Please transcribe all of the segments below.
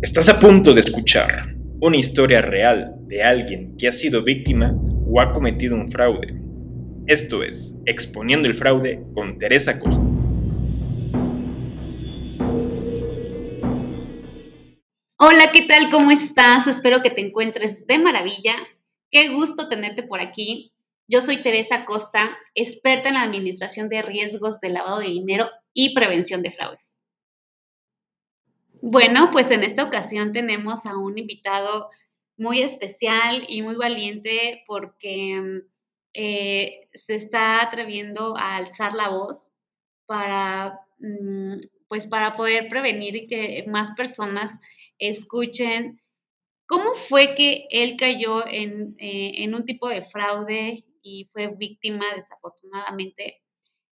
Estás a punto de escuchar una historia real de alguien que ha sido víctima o ha cometido un fraude. Esto es Exponiendo el Fraude con Teresa Costa. Hola, ¿qué tal? ¿Cómo estás? Espero que te encuentres de maravilla. Qué gusto tenerte por aquí. Yo soy Teresa Costa, experta en la administración de riesgos de lavado de dinero y prevención de fraudes. Bueno, pues en esta ocasión tenemos a un invitado muy especial y muy valiente porque eh, se está atreviendo a alzar la voz para, mm, pues para poder prevenir y que más personas escuchen cómo fue que él cayó en, eh, un tipo de fraude y fue víctima desafortunadamente.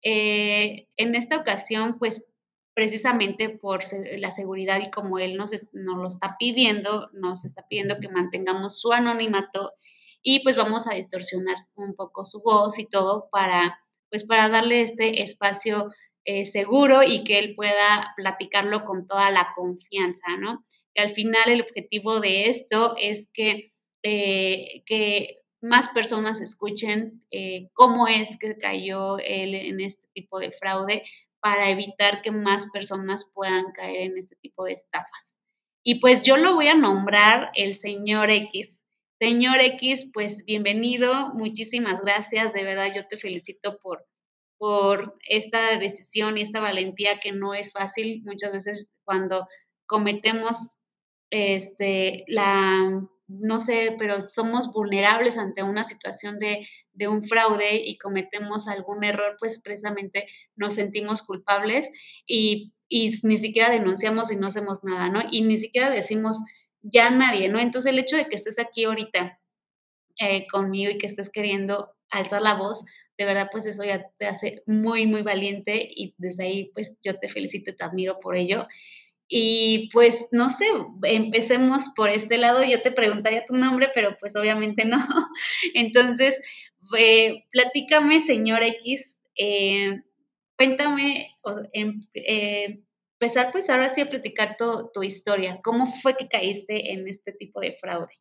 Eh, en esta ocasión, pues precisamente por la seguridad y como él nos, nos lo está pidiendo, nos está pidiendo que mantengamos su anonimato y pues vamos a distorsionar un poco su voz y todo para pues para darle este espacio eh, seguro y que él pueda platicarlo con toda la confianza, ¿no? Que al final el objetivo de esto es que, eh, que más personas escuchen eh, cómo es que cayó él en este tipo de fraude, para evitar que más personas puedan caer en este tipo de estafas. Y pues yo lo voy a nombrar el señor X. Señor X, pues bienvenido, muchísimas gracias, de verdad yo te felicito por, por esta decisión y esta valentía que no es fácil muchas veces cuando cometemos este, la no sé, pero somos vulnerables ante una situación de, un fraude y cometemos algún error, pues precisamente nos sentimos culpables y, ni siquiera denunciamos y no hacemos nada, ¿no? Y ni siquiera decimos ya nadie, ¿no? Entonces el hecho de que estés aquí ahorita eh, conmigo y que estés queriendo alzar la voz, de verdad, pues eso ya te hace muy, muy valiente y desde ahí, pues yo te felicito y te admiro por ello. Y pues no sé, empecemos por este lado. Yo te preguntaría tu nombre, pero pues obviamente no. Entonces, eh, platícame, señor X, eh, cuéntame, em, eh, empezar pues ahora sí a platicar tu, tu historia. ¿Cómo fue que caíste en este tipo de fraude?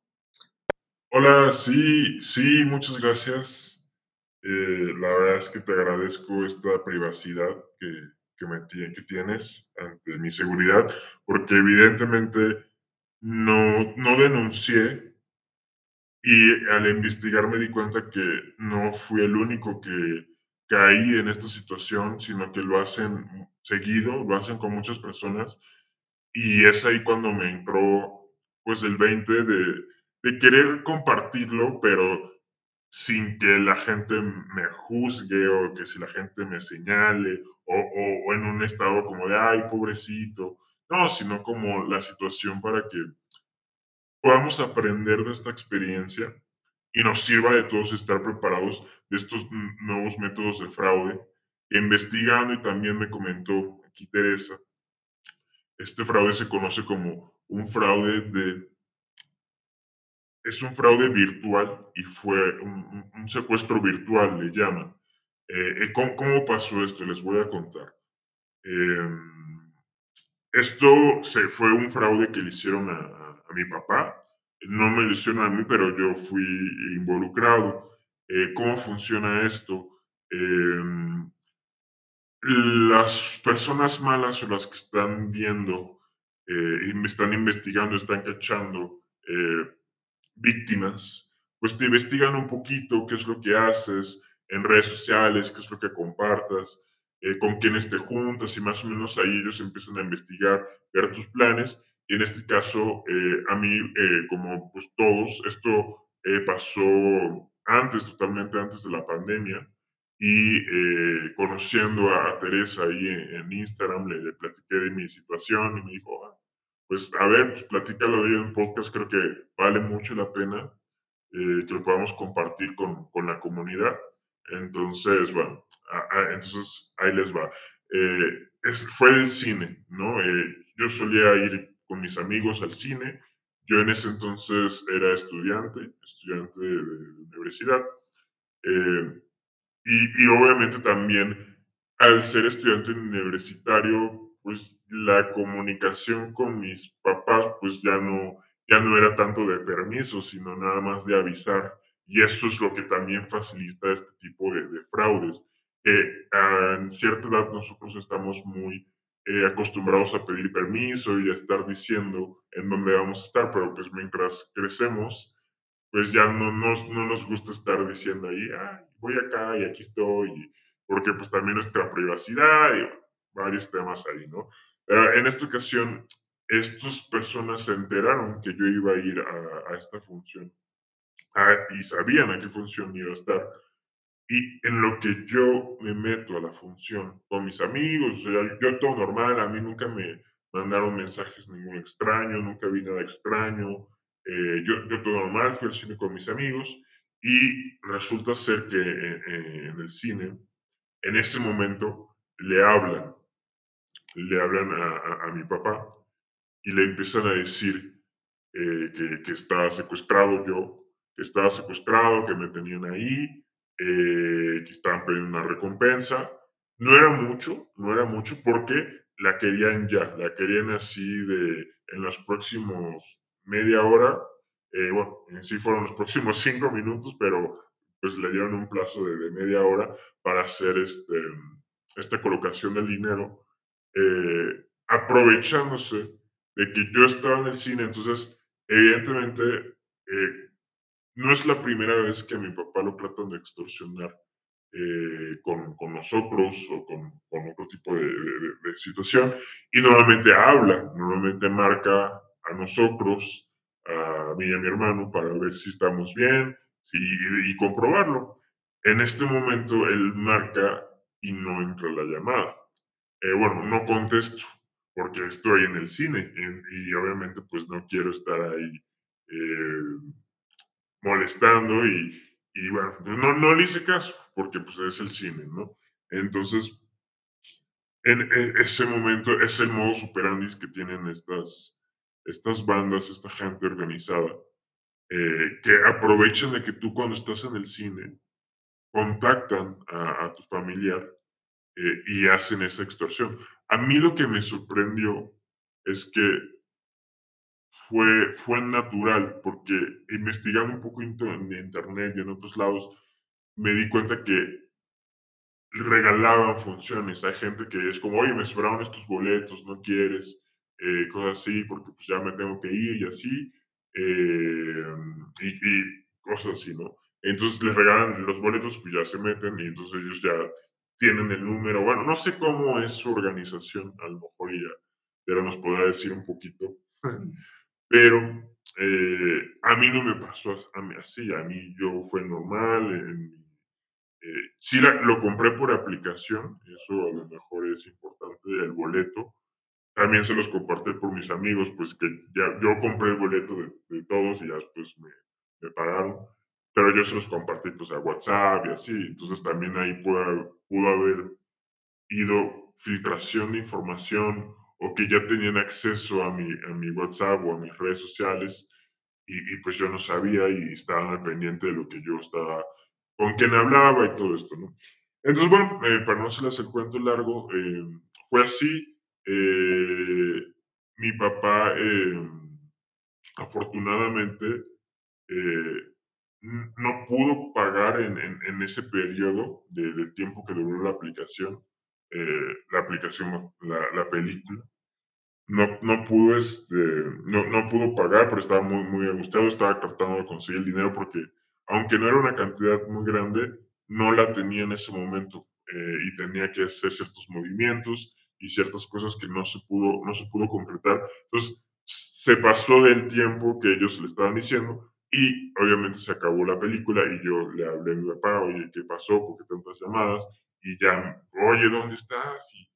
Hola, sí, sí, muchas gracias. la verdad es que te agradezco esta privacidad que, que, me, que tienes ante mi seguridad, porque evidentemente no, no denuncié y al investigar me di cuenta que no fui el único que caí en esta situación, sino que lo hacen seguido, lo hacen con muchas personas. Y es ahí cuando me entró pues el 20 de, de querer compartirlo, pero sin que la gente me juzgue o que si la gente me señale o, o, en un estado como de, ay, pobrecito. No, sino como la situación para que podamos aprender de esta experiencia y nos sirva de todos estar preparados de estos nuevos métodos de fraude. Investigando y también me comentó aquí Teresa, este fraude se conoce como un fraude de es un fraude virtual y fue un, secuestro virtual, le llaman. Eh, eh, ¿cómo, pasó esto? Les voy a contar. Em, esto se, fue un fraude que le hicieron a, mi papá. No me lo hicieron a mí, pero yo fui involucrado. Eh, ¿Cómo funciona esto? Em, las personas malas o las que están viendo y me están investigando, están cachando, víctimas, pues te investigan un poquito qué es lo que haces en redes sociales, qué es lo que compartas, eh, con quiénes te juntas y más o menos ahí ellos empiezan a investigar, ver tus planes. Y en este caso, eh, a mí, eh, como pues todos, esto pasó antes, totalmente antes de la pandemia. Y conociendo a, Teresa ahí en, Instagram, le, le, platiqué de mi situación y me dijo, ah, pues a ver, platícalo ello en podcast, creo que vale mucho la pena eh, que lo podamos compartir con, con, la comunidad. Entonces, bueno, entonces ahí les va. Eh, es, fue el cine, ¿no? Eh, yo solía ir con mis amigos al cine. Yo en ese entonces era estudiante, estudiante de, de universidad. Y, y, obviamente también, al ser estudiante universitario, pues la comunicación con mis papás, pues ya no, ya no era tanto de permiso, sino nada más de avisar. Y eso es lo que también facilita este tipo de, fraudes. que en cierta edad nosotros estamos muy eh, acostumbrados a pedir permiso y a estar diciendo en dónde vamos a estar, pero pues mientras crecemos, pues ya no nos, no nos gusta estar diciendo ahí, ah, voy acá y aquí estoy, porque pues también nuestra privacidad y varios temas ahí, ¿no? en esta ocasión, estas personas se enteraron que yo iba a ir a, esta función y sabían a qué función iba a estar. Y en lo que yo me meto a la función con mis amigos, o sea, yo todo normal, a mí nunca me mandaron mensajes ningún extraño, nunca vi nada extraño, eh, yo, yo, todo normal, fui al cine con mis amigos y resulta ser que eh, eh, en el cine, en ese momento, le hablan, le hablan a, mi papá y le empiezan a decir que, que, estaba secuestrado yo, que estaba secuestrado, que me tenían ahí, que estaban pidiendo una recompensa. No era mucho, no era mucho porque la querían ya, la querían así de en los próximos media hora, eh, bueno, en sí fueron los próximos cinco minutos, pero pues le dieron un plazo de, media hora para hacer este, esta colocación del dinero, eh, aprovechándose de que yo estaba en el cine, entonces evidentemente eh, no es la primera vez que a mi papá lo tratan de extorsionar con, con, nosotros o con, otro tipo de, situación y normalmente habla, normalmente marca a nosotros, a mí y a mi hermano, para ver si estamos bien y, comprobarlo. En este momento él marca y no entra la llamada. Eh, bueno, no contesto porque estoy en el cine y obviamente pues no quiero estar ahí eh, molestando y, y, bueno, no, no le hice caso porque pues es el cine, ¿no? Entonces, en, en ese momento es el modo superandis que tienen estas, estas bandas, esta gente organizada, eh, que aprovechan de que tú cuando estás en el cine contactan a, tu familiar eh, y hacen esa extorsión. A mí lo que me sorprendió es que fue, fue natural, porque investigando un poco en internet y en otros lados, me di cuenta que regalaban funciones. Hay gente que es como, oye, me sobraron estos boletos, no quieres. Eh, cosas así, porque pues ya me tengo que ir y así, eh, y, cosas así, ¿no? Entonces les regalan los boletos, pues ya se meten y entonces ellos ya tienen el número. Bueno, no sé cómo es su organización, a lo mejor ya, pero nos podrá decir un poquito. pero eh, a mí no me pasó a mí, así, a mí yo fue normal. sí lo compré por aplicación, eso a lo mejor es importante, el boleto, también se los compartí por mis amigos, pues que ya yo compré el boleto de, todos y ya después me, me, pagaron, pero yo se los compartí pues a WhatsApp y así, entonces también ahí pudo, pudo haber ido filtración de información o que ya tenían acceso a mi, a mi WhatsApp o a mis redes sociales y, y pues yo no sabía y estaban al pendiente de lo que yo estaba, con quién hablaba y todo esto, ¿no? Entonces, bueno, eh, para no hacerles el cuento largo, eh, fue así, eh, mi papá, eh, afortunadamente, eh, no pudo pagar en, ese periodo de, tiempo que duró la aplicación, la aplicación, la, película. No, no pudo, este, no, no, pudo pagar, pero estaba muy, muy angustiado, estaba tratando de conseguir el dinero porque, aunque no era una cantidad muy grande, no la tenía en ese momento y tenía que hacer ciertos movimientos y ciertas cosas que no se pudo, no se pudo concretar. Entonces, se pasó del tiempo que ellos le estaban diciendo y obviamente se acabó la película y yo le hablé a mi papá, oye, ¿qué pasó? ¿Por qué tantas llamadas? Y ya, oye, ¿dónde estás? Y,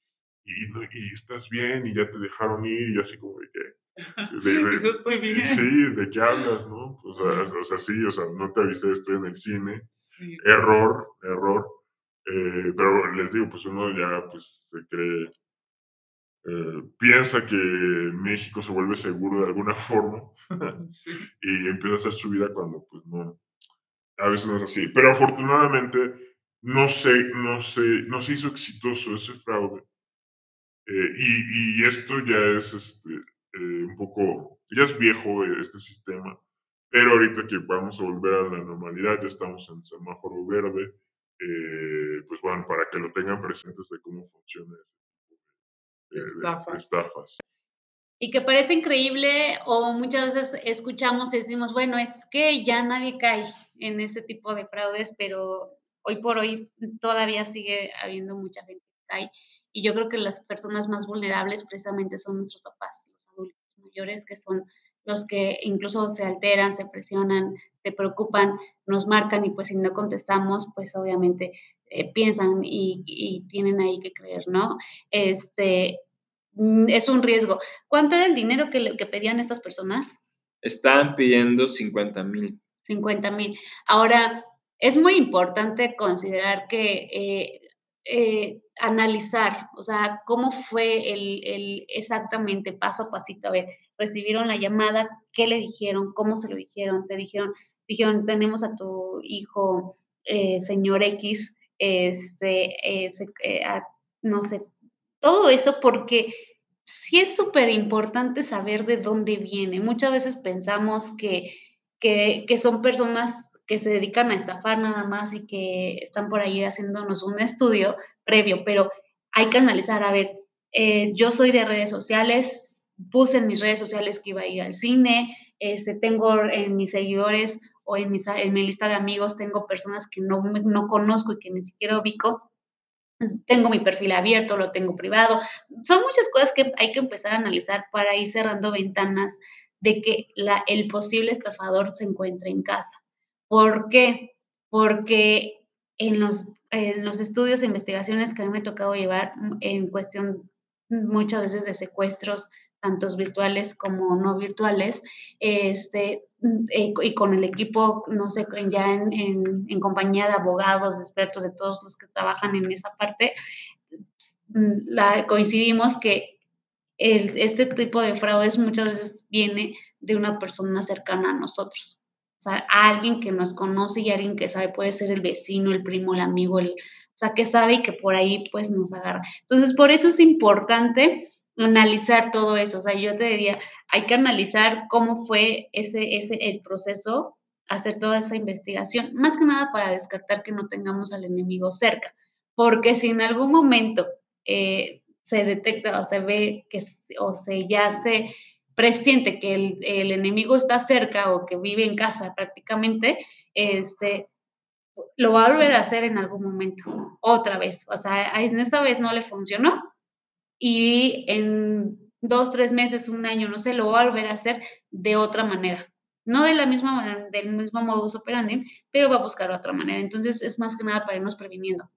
y, estás bien y ya te dejaron ir y así como de que... De, estoy bien. Sí, ¿de qué hablas, no? O sea, o sea, sí, o sea, no te avisé, estoy en el cine. Error, error. Eh, pero les digo, pues uno ya pues se cree eh, piensa que México se vuelve seguro de alguna forma y empieza a hacer su vida cuando pues no, a veces no es así. Pero afortunadamente no se, no se, no se hizo exitoso ese fraude Eh, y, y, esto ya es este, eh, un poco, ya es viejo este sistema, pero ahorita que vamos a volver a la normalidad, ya estamos en semáforo verde, pues bueno, para que lo tengan presentes de cómo funciona estafas. estafas. Y que parece increíble o muchas veces escuchamos y decimos, bueno, es que ya nadie cae en ese tipo de fraudes, pero hoy por hoy todavía sigue habiendo mucha gente que cae. Y yo creo que las personas más vulnerables precisamente son nuestros papás, los adultos mayores, que son los que incluso se alteran, se presionan, se preocupan, nos marcan y pues si no contestamos, pues obviamente eh, piensan y, tienen ahí que creer, ¿no? Este, es un riesgo. ¿Cuánto era el dinero que, que pedían estas personas? Estaban pidiendo 50 mil. 50 mil. Ahora, es muy importante considerar que eh, eh, analizar, o sea, cómo fue el, exactamente paso a pasito. A ver, recibieron la llamada, qué le dijeron, cómo se lo dijeron, te dijeron, dijeron, tenemos a tu hijo, eh, señor X, este, no sé, todo eso porque sí es súper importante saber de dónde viene. Muchas veces pensamos que que, son personas que se dedican a estafar nada más y que están por ahí haciéndonos un estudio previo, pero hay que analizar, a ver, eh, yo soy de redes sociales, puse en mis redes sociales que iba a ir al cine, este, tengo en mis seguidores o en, en mi lista de amigos, tengo personas que no, no conozco y que ni siquiera ubico, tengo mi perfil abierto, lo tengo privado. Son muchas cosas que hay que empezar a analizar para ir cerrando ventanas de que la, el posible estafador se encuentre en casa. ¿Por qué? Porque en los, en los estudios e investigaciones que a mí me ha tocado llevar mm, en cuestión muchas veces de secuestros, tantos virtuales como no virtuales, este, eh, y con el equipo, no sé, ya en, en, compañía de abogados, de expertos, de todos los que trabajan en esa parte, la, coincidimos que este tipo de fraudes muchas veces viene de una persona cercana a nosotros. O sea, alguien que nos conoce y alguien que sabe, puede ser el vecino, el primo, el amigo, el, o sea, que sabe y que por ahí pues nos agarra. Entonces, por eso es importante analizar todo eso. O sea, yo te diría, hay que analizar cómo fue ese, ese, el proceso, hacer toda esa investigación, más que nada para descartar que no tengamos al enemigo cerca. Porque si en algún momento eh, se detecta o se ve que o se ya se presiente que el, enemigo está cerca o que vive en casa prácticamente, este, lo va a volver a hacer en algún momento, otra vez. O sea, en esta vez no le funcionó y en dos, tres meses, un año, no sé, lo va a volver a hacer de otra manera. No de la misma del mismo modus operandi, pero va a buscar otra manera. Entonces, es más que nada para irnos previniendo.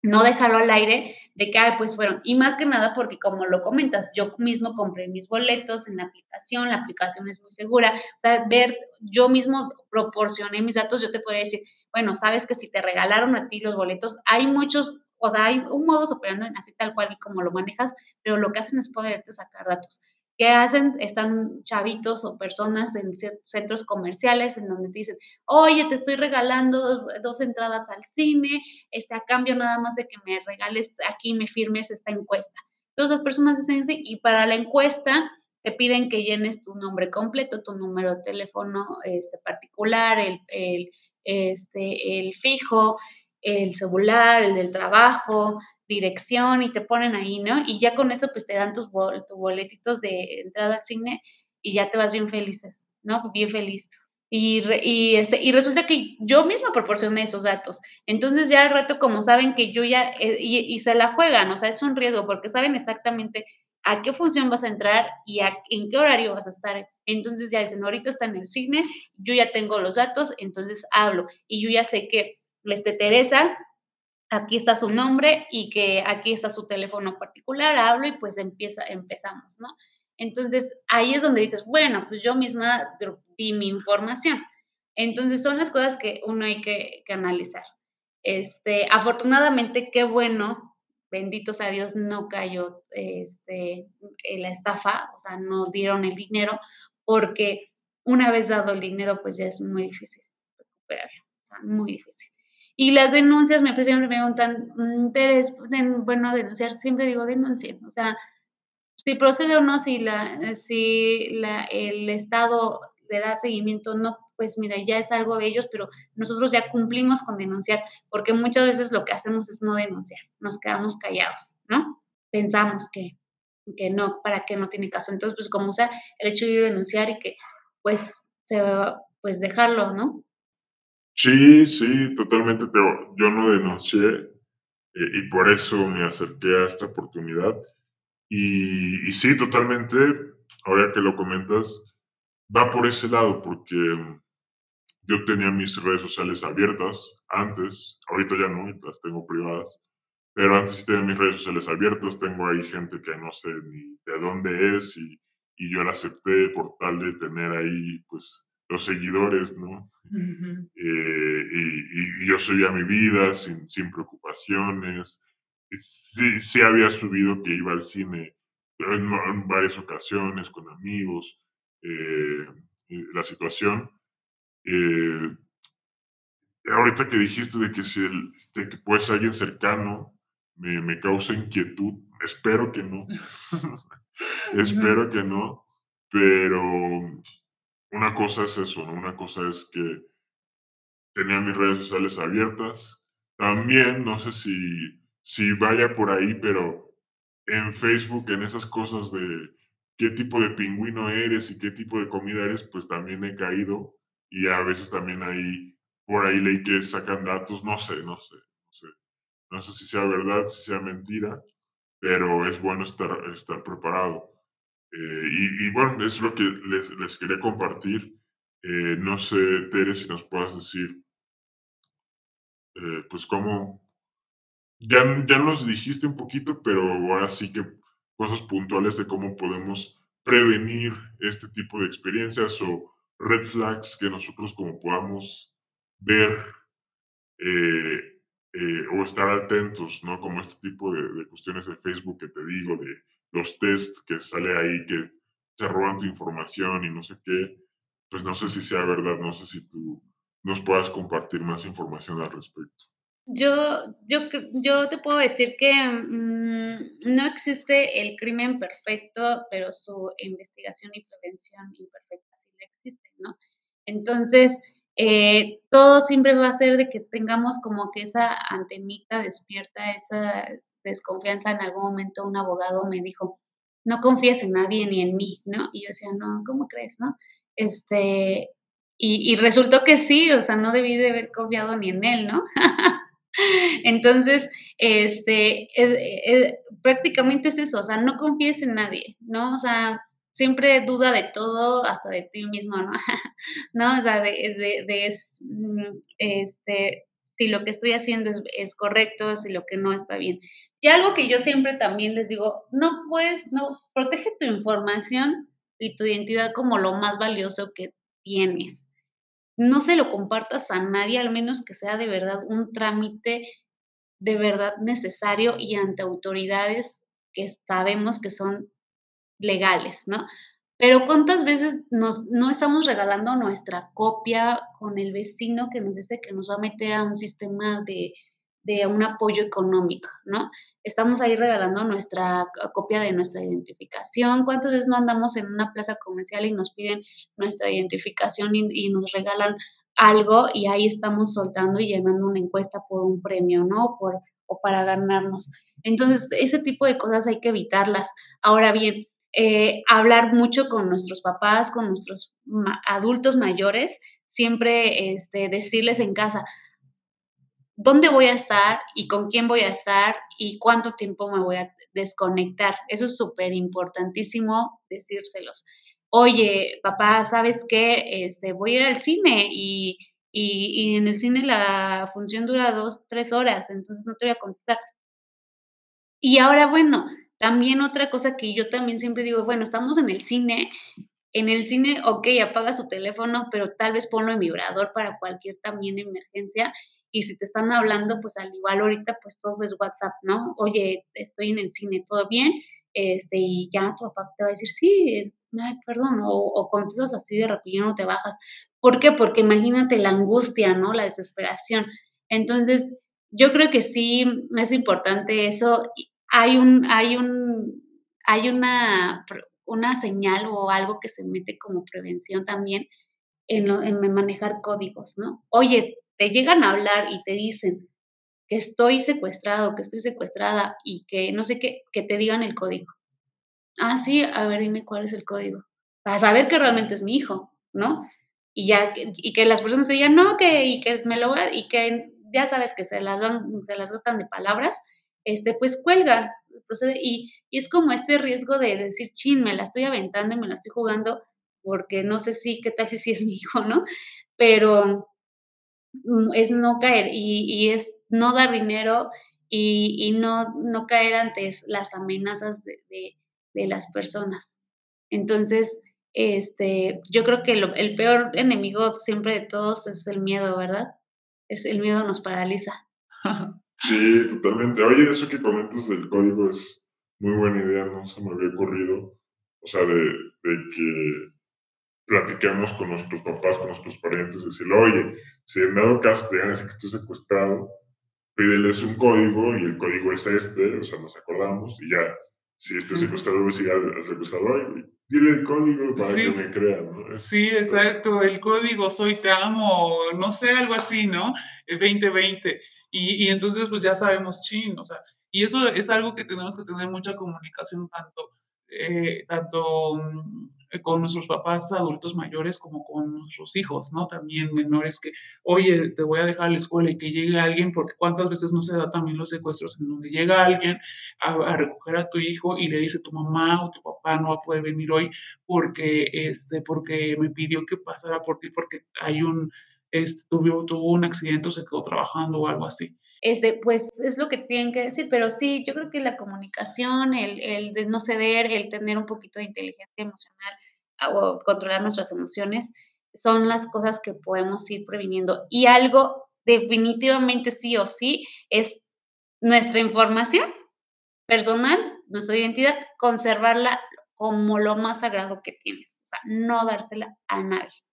No dejarlo al aire de que, pues fueron, y más que nada porque como lo comentas, yo mismo compré mis boletos en la aplicación, la aplicación es muy segura, o sea, ver, yo mismo proporcioné mis datos, yo te podría decir, bueno, sabes que si te regalaron a ti los boletos, hay muchos, o sea, hay un modo operando así tal cual y como lo manejas, pero lo que hacen es poderte sacar datos. ¿Qué hacen? Están chavitos o personas en centros comerciales en donde te dicen, oye, te estoy regalando dos, entradas al cine, este, a cambio nada más de que me regales aquí, me firmes esta encuesta. Entonces las personas dicen sí, y para la encuesta te piden que llenes tu nombre completo, tu número de teléfono este, particular, el, este, el fijo, el celular, el del trabajo, dirección y te ponen ahí, ¿no? Y ya con eso pues te dan tus, boletitos de entrada al cine y ya te vas bien felices, ¿no? Bien feliz. Y, y, este, y resulta que yo misma proporcioné esos datos. Entonces ya al rato, como saben que yo ya, eh, y, se la juegan, o sea, es un riesgo porque saben exactamente a qué función vas a entrar y en qué horario vas a estar. Entonces ya dicen, ahorita está en el cine, yo ya tengo los datos, entonces hablo. Y yo ya sé que, este, Teresa aquí está su nombre y que aquí está su teléfono particular, hablo y pues empieza, empezamos, ¿no? Entonces, ahí es donde dices, bueno, pues yo misma di mi información. Entonces, son las cosas que uno hay que, analizar. Este, afortunadamente, qué bueno, bendito sea Dios, no cayó este, la estafa, o sea, no dieron el dinero, porque una vez dado el dinero, pues ya es muy difícil recuperarlo, o sea, muy difícil. Y las denuncias me siempre me preguntan, bueno, denunciar, siempre digo denuncien, o sea, si procede o no, si, la, si la, el Estado le da seguimiento o no, pues mira, ya es algo de ellos, pero nosotros ya cumplimos con denunciar, porque muchas veces lo que hacemos es no denunciar, nos quedamos callados, ¿no? Pensamos que, que no, para qué no tiene caso. Entonces, pues como sea, el hecho de denunciar y que, pues, se, pues dejarlo, ¿no? Sí, sí, totalmente. Pero yo no denuncié eh, y por eso me acerqué a esta oportunidad. Y, sí, totalmente, ahora que lo comentas, va por ese lado, porque yo tenía mis redes sociales abiertas antes, ahorita ya no, las tengo privadas, pero antes sí tenía mis redes sociales abiertas, tengo ahí gente que no sé ni de dónde es y, y yo la acepté por tal de tener ahí pues los seguidores, ¿no? Eh, y, yo seguía mi vida sin, sin preocupaciones. Sí, sí, había subido que iba al cine en, varias ocasiones con amigos, eh, la situación. Eh, ahorita que dijiste de que si el, de que puede ser alguien cercano me, me causa inquietud, espero que no. espero que no, pero una cosa es eso, ¿no? Una cosa es que tenía mis redes sociales abiertas. También, no sé si, si vaya por ahí, pero en Facebook, en esas cosas de qué tipo de pingüino eres y qué tipo de comida eres, pues también he caído. Y a veces también ahí, por ahí leí que sacan datos, no sé, no sé, no sé. No sé si sea verdad, si sea mentira, pero es bueno estar, estar preparado. Eh, y, bueno, es lo que les, quería compartir. Eh, no sé, Tere, si nos puedas decir, eh, pues cómo, ya, ya nos dijiste un poquito, pero ahora sí que cosas puntuales de cómo podemos prevenir este tipo de experiencias o red flags que nosotros como podamos ver o estar atentos, ¿no? Como este tipo de, de cuestiones de Facebook que te digo, de los test que sale ahí que se roban tu información y no sé qué, pues no sé si sea verdad, no sé si tú nos puedas compartir más información al respecto. Yo, yo, yo te puedo decir que mm, no existe el crimen perfecto, pero su investigación y prevención imperfecta sí existe, ¿no? Entonces, eh, todo siempre va a ser de que tengamos como que esa antenita despierta, esa desconfianza, en algún momento un abogado me dijo, no confíes en nadie ni en mí, ¿no? Y yo decía, no, ¿cómo crees, no? Este, y, resultó que sí, o sea, no debí de haber confiado ni en él, ¿no? Entonces, este, prácticamente es eso, o sea, no confíes en nadie, ¿no? O sea, siempre duda de todo, hasta de ti mismo, ¿no? ¿No? O sea, de, de, de mm, este, si lo que estoy haciendo es, es, correcto, si lo que no está bien. Y algo que yo siempre también les digo, no puedes, no, protege tu información y tu identidad como lo más valioso que tienes. No se lo compartas a nadie, al menos que sea de verdad un trámite de verdad necesario y ante autoridades que sabemos que son legales, ¿no? Pero ¿cuántas veces nos, no estamos regalando nuestra copia con el vecino que nos dice que nos va a meter a un sistema de, de un apoyo económico, ¿no? Estamos ahí regalando nuestra copia de nuestra identificación. ¿Cuántas veces no andamos en una plaza comercial y nos piden nuestra identificación y, nos regalan algo y ahí estamos soltando y llenando una encuesta por un premio, ¿no? Por, o para ganarnos. Entonces, ese tipo de cosas hay que evitarlas. Ahora bien, eh, hablar mucho con nuestros papás, con nuestros adultos mayores, siempre este, decirles en casa, dónde voy a estar y con quién voy a estar y cuánto tiempo me voy a desconectar. Eso es súper importantísimo decírselos. Oye, papá, ¿sabes qué? Este, voy a ir al cine y, y, en el cine la función dura dos, tres horas, entonces no te voy a contestar. Y ahora, bueno, también otra cosa que yo también siempre digo, bueno, estamos en el cine, en el cine, ok, apaga su teléfono, pero tal vez ponlo en vibrador para cualquier también emergencia y si te están hablando, pues al igual ahorita, pues todo es WhatsApp, ¿no? Oye, estoy en el cine, ¿todo bien? Este, y ya tu papá te va a decir, sí, perdón, o, o contestas así de no te bajas. ¿Por qué? Porque imagínate la angustia, ¿no? La desesperación. Entonces, yo creo que sí es importante eso. Hay un, hay un, hay una, una señal o algo que se mete como prevención también en, en manejar códigos, ¿no? Oye, te llegan a hablar y te dicen que estoy secuestrado, que estoy secuestrada y que no sé qué, que te digan el código. Ah, sí, a ver, dime cuál es el código. Para saber que realmente es mi hijo, ¿no? Y ya, y que las personas te digan, no, que, y que me lo y que ya sabes que se las dan, se las gastan de palabras, este, pues cuelga, procede, y, y es como este riesgo de decir, chin, me la estoy aventando y me la estoy jugando, porque no sé si, qué tal si sí es mi hijo, ¿no? Pero mm, es no caer y, y es no dar dinero y, y, no, no caer ante las amenazas de, de, las personas. Entonces, este, yo creo que el peor enemigo siempre de todos es el miedo, ¿verdad? Es el miedo nos paraliza. Sí, totalmente. Oye, eso que comentas del código es muy buena idea, no se me había ocurrido. O sea, de, de que platiquemos con nuestros papás, con nuestros parientes, decirle, oye, si en dado caso te digan que estoy secuestrado, pídeles un código y el código es este, o sea, nos acordamos y ya, si este secuestrador decía al secuestrador, dile el código para que me crean, ¿no? Sí, exacto, el código soy te amo, no sé, algo así, ¿no? El 2020. Y, y entonces, pues ya sabemos chin, o sea, y eso es algo que tenemos que tener mucha comunicación, tanto, eh, tanto mm, eh, con nuestros papás adultos mayores como con nuestros hijos, ¿no? También menores que, oye, te voy a dejar a la escuela y que llegue alguien, porque cuántas veces no se da también los secuestros en donde llega alguien a, recoger a tu hijo y le dice tu mamá o tu papá no va a poder venir hoy porque, este, porque me pidió que pasara por ti porque hay un, este, tuvo, tuvo un accidente o se quedó trabajando o algo así. Este, pues es lo que tienen que decir, pero sí, yo creo que la comunicación, el, el de no ceder, el tener un poquito de inteligencia emocional o controlar nuestras emociones, son las cosas que podemos ir previniendo. Y algo definitivamente sí o sí es nuestra información personal, nuestra identidad, conservarla como lo más sagrado que tienes, o sea, no dársela a nadie.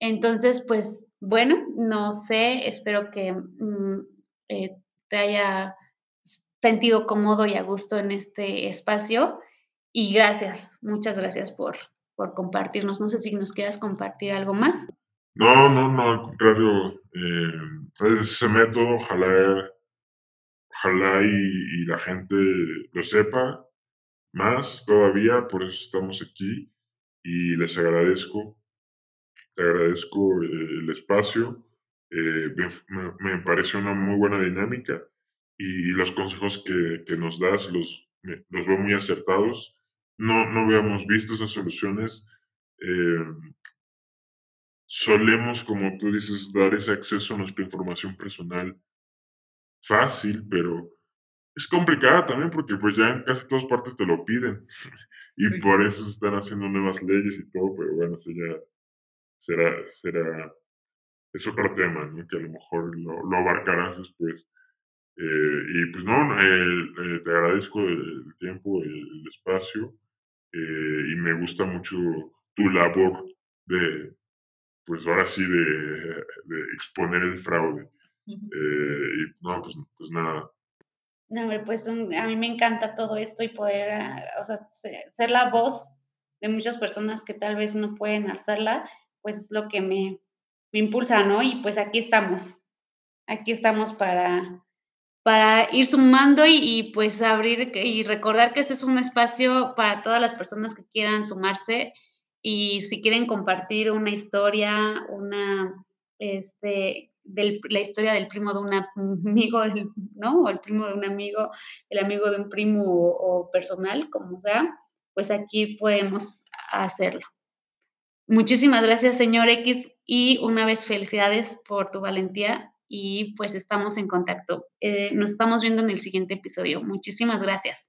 Entonces, pues bueno, no sé, espero que mm, eh, te haya sentido cómodo y a gusto en este espacio. Y gracias, muchas gracias por, por compartirnos. No sé si nos quieras compartir algo más. No, no, no, al contrario, eh, ese método, ojalá, ojalá y, y, la gente lo sepa más todavía, por eso estamos aquí y les agradezco te agradezco el espacio. Eh, me, me, parece una muy buena dinámica y, los consejos que, que nos das los, los, veo muy acertados. No, no habíamos visto esas soluciones. Eh, solemos, como tú dices, dar ese acceso a nuestra información personal fácil, pero es complicada también porque pues ya en casi todas partes te lo piden y por eso están haciendo nuevas leyes y todo, pero bueno, eso ya será, será, es otro tema, ¿no? Que a lo mejor lo, lo abarcarás después. Eh, y pues no, eh, te agradezco el, tiempo, el, espacio, eh, y me gusta mucho tu labor de, pues ahora sí, de, de exponer el fraude. y no, pues, pues nada. No, pues un, a mí me encanta todo esto y poder, ah, o sea, ser la voz de muchas personas que tal vez no pueden alzarla pues es lo que me, me impulsa, ¿no? Y pues aquí estamos, aquí estamos para, para ir sumando y, pues abrir y recordar que este es un espacio para todas las personas que quieran sumarse y si quieren compartir una historia, una, este, del, la historia del primo de un amigo, ¿no? O el primo de un amigo, el amigo de un primo o, o personal, como sea, pues aquí podemos hacerlo. Muchísimas gracias, señor X, y una vez felicidades por tu valentía y pues estamos en contacto. Eh, nos estamos viendo en el siguiente episodio. Muchísimas gracias.